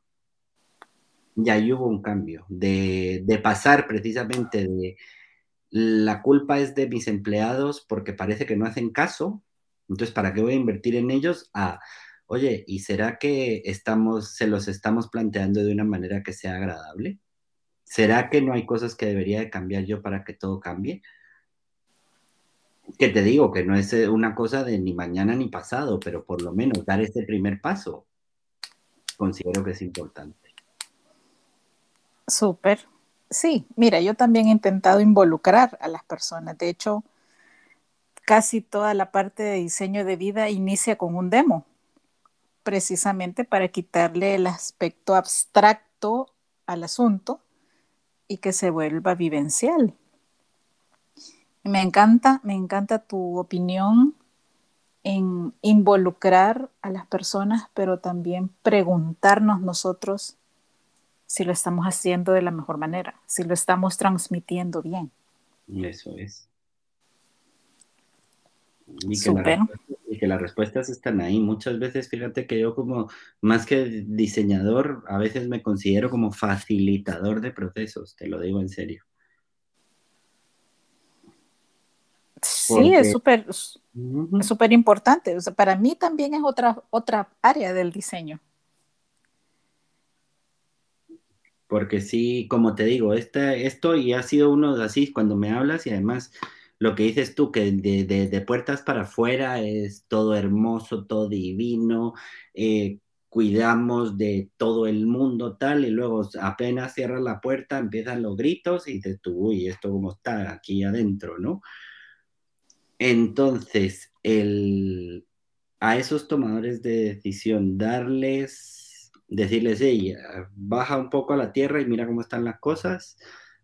y ahí hubo un cambio, de, pasar precisamente de la culpa es de mis empleados porque parece que no hacen caso, entonces ¿para qué voy a invertir en ellos? A, oye, ¿y será que estamos, se los estamos planteando de una manera que sea agradable? ¿Será que no hay cosas que debería de cambiar yo para que todo cambie? Que te digo que no es eh, una cosa de ni mañana ni pasado, pero por lo menos dar ese primer paso considero que es importante. Súper. Sí, mira, yo también he intentado involucrar a las personas. De hecho, casi toda la parte de diseño de vida inicia con un demo, precisamente para quitarle el aspecto abstracto al asunto y que se vuelva vivencial. Me encanta, me encanta tu opinión en involucrar a las personas, pero también preguntarnos nosotros si lo estamos haciendo de la mejor manera, si lo estamos transmitiendo bien. Eso es. Y que, las respuestas están ahí. Muchas veces, fíjate que yo como, más que diseñador, a veces me considero como facilitador de procesos, te lo digo en serio. Sí, es súper súper importante. O sea, para mí también es otra, otra área del diseño. porque sí, como te digo, este, esto y ha sido uno de así cuando me hablas y además lo que dices tú, que de, puertas para afuera es todo hermoso, todo divino, eh, cuidamos de todo el mundo tal, y luego apenas cierras la puerta, empiezan los gritos y dices tú, uy, esto cómo está aquí adentro, ¿no? Entonces, el, a esos tomadores de decisión, darles decirles, hey, baja un poco a la tierra y mira cómo están las cosas,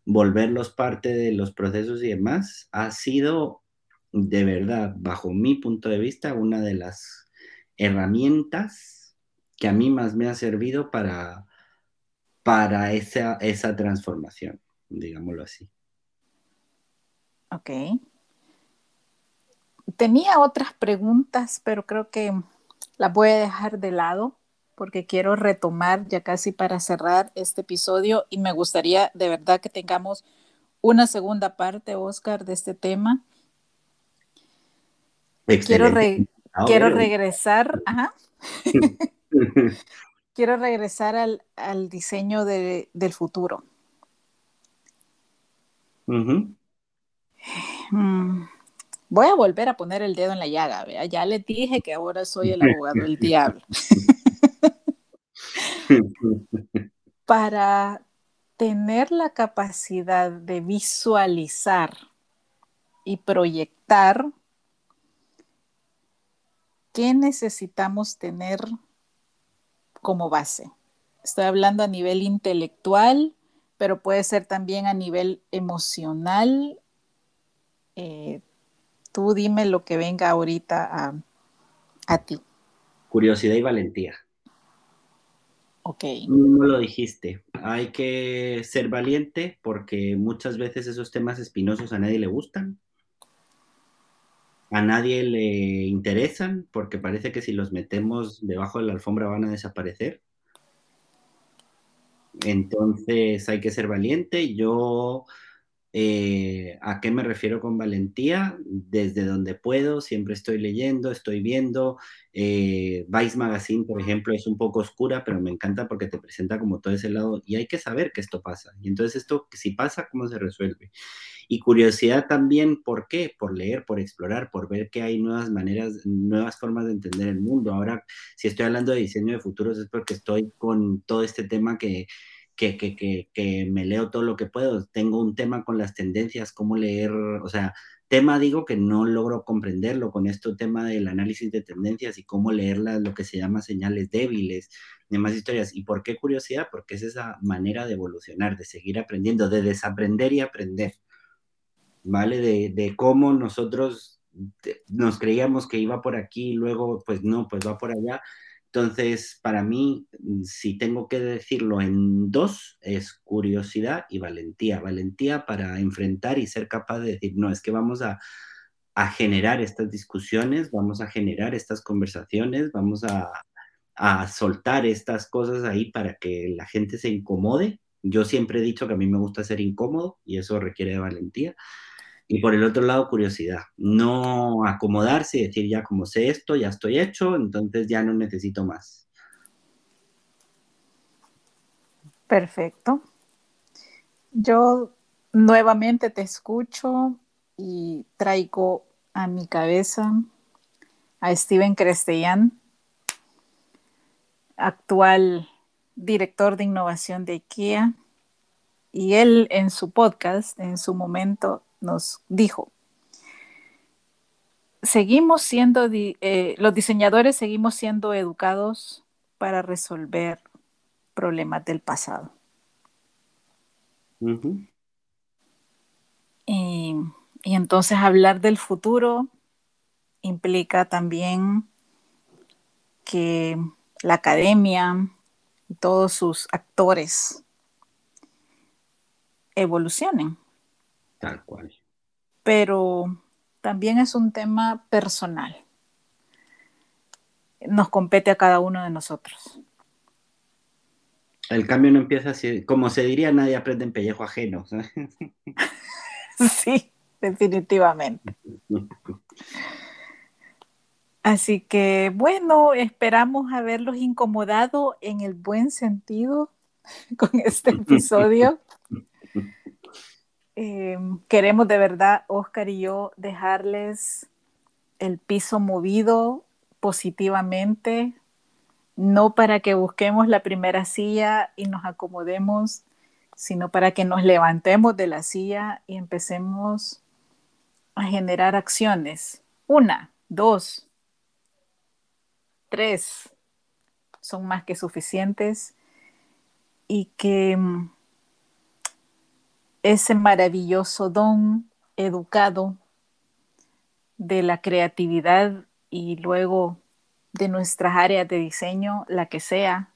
volverlos parte de los procesos y demás, ha sido de verdad, bajo mi punto de vista, una de las herramientas que a mí más me ha servido para, para esa, esa transformación, digámoslo así. Ok. Tenía otras preguntas, pero creo que las voy a dejar de lado porque quiero retomar ya casi para cerrar este episodio y me gustaría de verdad que tengamos una segunda parte, Oscar, de este tema. Quiero, quiero regresar, [LAUGHS] [LAUGHS] quiero regresar al, diseño del futuro. Mm, voy a volver a poner el dedo en la llaga, ya le dije que ahora soy el abogado del diablo. [LAUGHS] para tener la capacidad de visualizar y proyectar, ¿qué necesitamos tener como base? Estoy hablando a nivel intelectual, pero puede ser también a nivel emocional. Eh, tú dime lo que venga ahorita a, a ti. Curiosidad y valentía. Ok. No lo dijiste. Hay que ser valiente porque muchas veces esos temas espinosos a nadie le gustan. A nadie le interesan porque parece que si los metemos debajo de la alfombra van a desaparecer. Entonces hay que ser valiente. Yo eh, ¿A qué me refiero con valentía? Desde donde puedo, siempre estoy leyendo, estoy viendo. Eh, Vice Magazine, por ejemplo, es un poco oscura, pero me encanta porque te presenta como todo ese lado y hay que saber que esto pasa. Y entonces esto, si pasa, ¿cómo se resuelve? Y curiosidad también, ¿por qué? Por leer, por explorar, por ver que hay nuevas maneras, nuevas formas de entender el mundo. Ahora, si estoy hablando de diseño de futuros es porque estoy con todo este tema que que, me leo todo lo que puedo. Tengo un tema con las tendencias, cómo leer, o sea, tema digo que no logro comprenderlo con este tema del análisis de tendencias y cómo leerlas, lo que se llama señales débiles, demás historias. ¿Y por qué curiosidad? Porque es esa manera de evolucionar, de seguir aprendiendo, de desaprender y aprender, ¿vale? De, de cómo nosotros nos creíamos que iba por aquí y luego, pues no, pues va por allá entonces, para mí, mm, si tengo que decirlo en dos, es curiosidad y valentía. Valentía para enfrentar y ser capaz de decir, no, es que vamos a, generar estas discusiones, vamos a generar estas conversaciones, vamos a, a soltar estas cosas ahí para que la gente se incomode. Yo siempre he dicho que a mí me gusta ser incómodo y eso requiere de valentía. Y por el otro lado, curiosidad. No acomodarse y decir, ya como sé esto, ya estoy hecho, entonces ya no necesito más. Perfecto. Yo nuevamente te escucho y traigo a mi cabeza a Steven Crestellán, actual director de innovación de IKEA, y él en su podcast, en su momento, nos dijo, seguimos siendo, eh, los diseñadores seguimos siendo educados para resolver problemas del pasado. y, y entonces hablar del futuro implica también que la academia y todos sus actores evolucionen. Tal cual. Pero también es un tema personal. Nos compete a cada uno de nosotros. El cambio no empieza así, como se diría, nadie aprende en pellejo ajeno. [LAUGHS] sí, definitivamente. Así que bueno, esperamos haberlos incomodado en el buen sentido con este [LAUGHS] episodio. Em, queremos de verdad, Oscar y yo, dejarles el piso movido positivamente, no para que busquemos la primera silla y nos acomodemos, sino para que nos levantemos de la silla y empecemos a generar acciones. Una, dos, tres, son más que suficientes y que em, ese maravilloso don educado de la creatividad y luego de nuestras áreas de diseño, la que sea,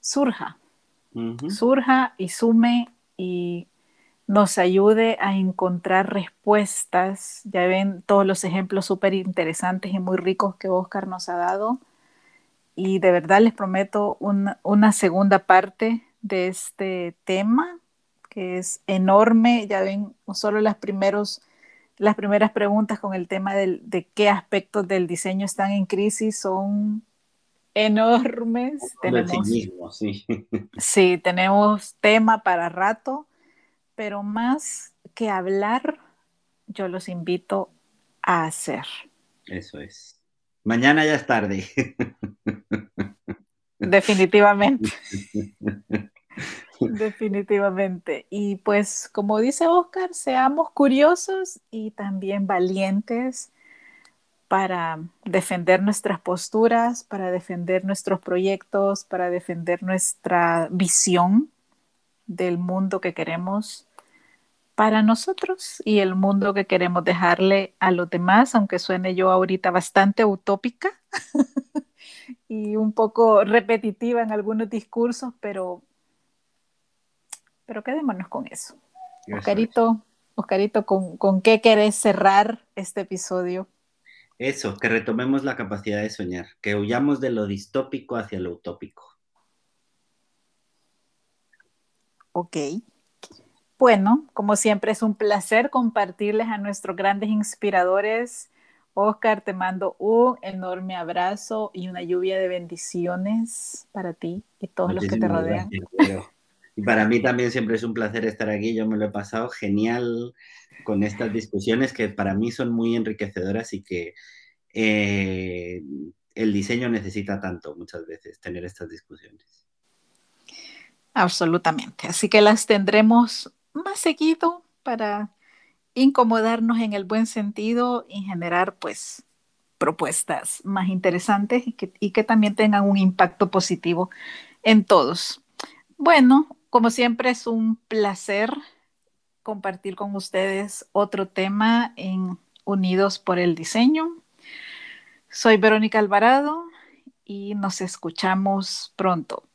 surja, surja y sume y nos ayude a encontrar respuestas. Ya ven todos los ejemplos súper interesantes y muy ricos que Oscar nos ha dado. Y de verdad les prometo una segunda parte de este tema, que es enorme. Ya ven, solo las, primeros, las primeras preguntas con el tema de qué aspectos del diseño están en crisis son enormes. Tenemos, sí. [LAUGHS] sí, tenemos tema para rato, pero más que hablar, yo los invito a hacer. Eso es. Mañana ya es tarde. [LAUGHS] Definitivamente. [LAUGHS] [LAUGHS] Definitivamente. Y pues como dice Oscar, seamos curiosos y también valientes para defender nuestras posturas, para defender nuestros proyectos, para defender nuestra visión del mundo que queremos para nosotros y el mundo que queremos dejarle a los demás, aunque suene yo ahorita bastante utópica [LAUGHS] y un poco repetitiva en algunos discursos, pero pero quedémonos con eso. Oscarito, Oscarito, ¿con, ¿con qué querés cerrar este episodio? Eso, que retomemos la capacidad de soñar, que huyamos de lo distópico hacia lo utópico. Ok. Bueno, como siempre es un placer compartirles a nuestros grandes inspiradores. Oscar, te mando un enorme abrazo y una lluvia de bendiciones para ti y todos los que te rodean. Para mí también siempre es un placer estar aquí. Yo me lo he pasado genial con estas discusiones que para mí son muy enriquecedoras y que eh, el diseño necesita tanto muchas veces tener estas discusiones. Absolutamente. Así que las tendremos más seguido para incomodarnos en el buen sentido y generar pues propuestas más interesantes y que también tengan un impacto positivo en todos. Bueno, como siempre es un placer compartir con ustedes otro tema en Unidos por el Diseño. Soy Verónica Alvarado y nos escuchamos pronto.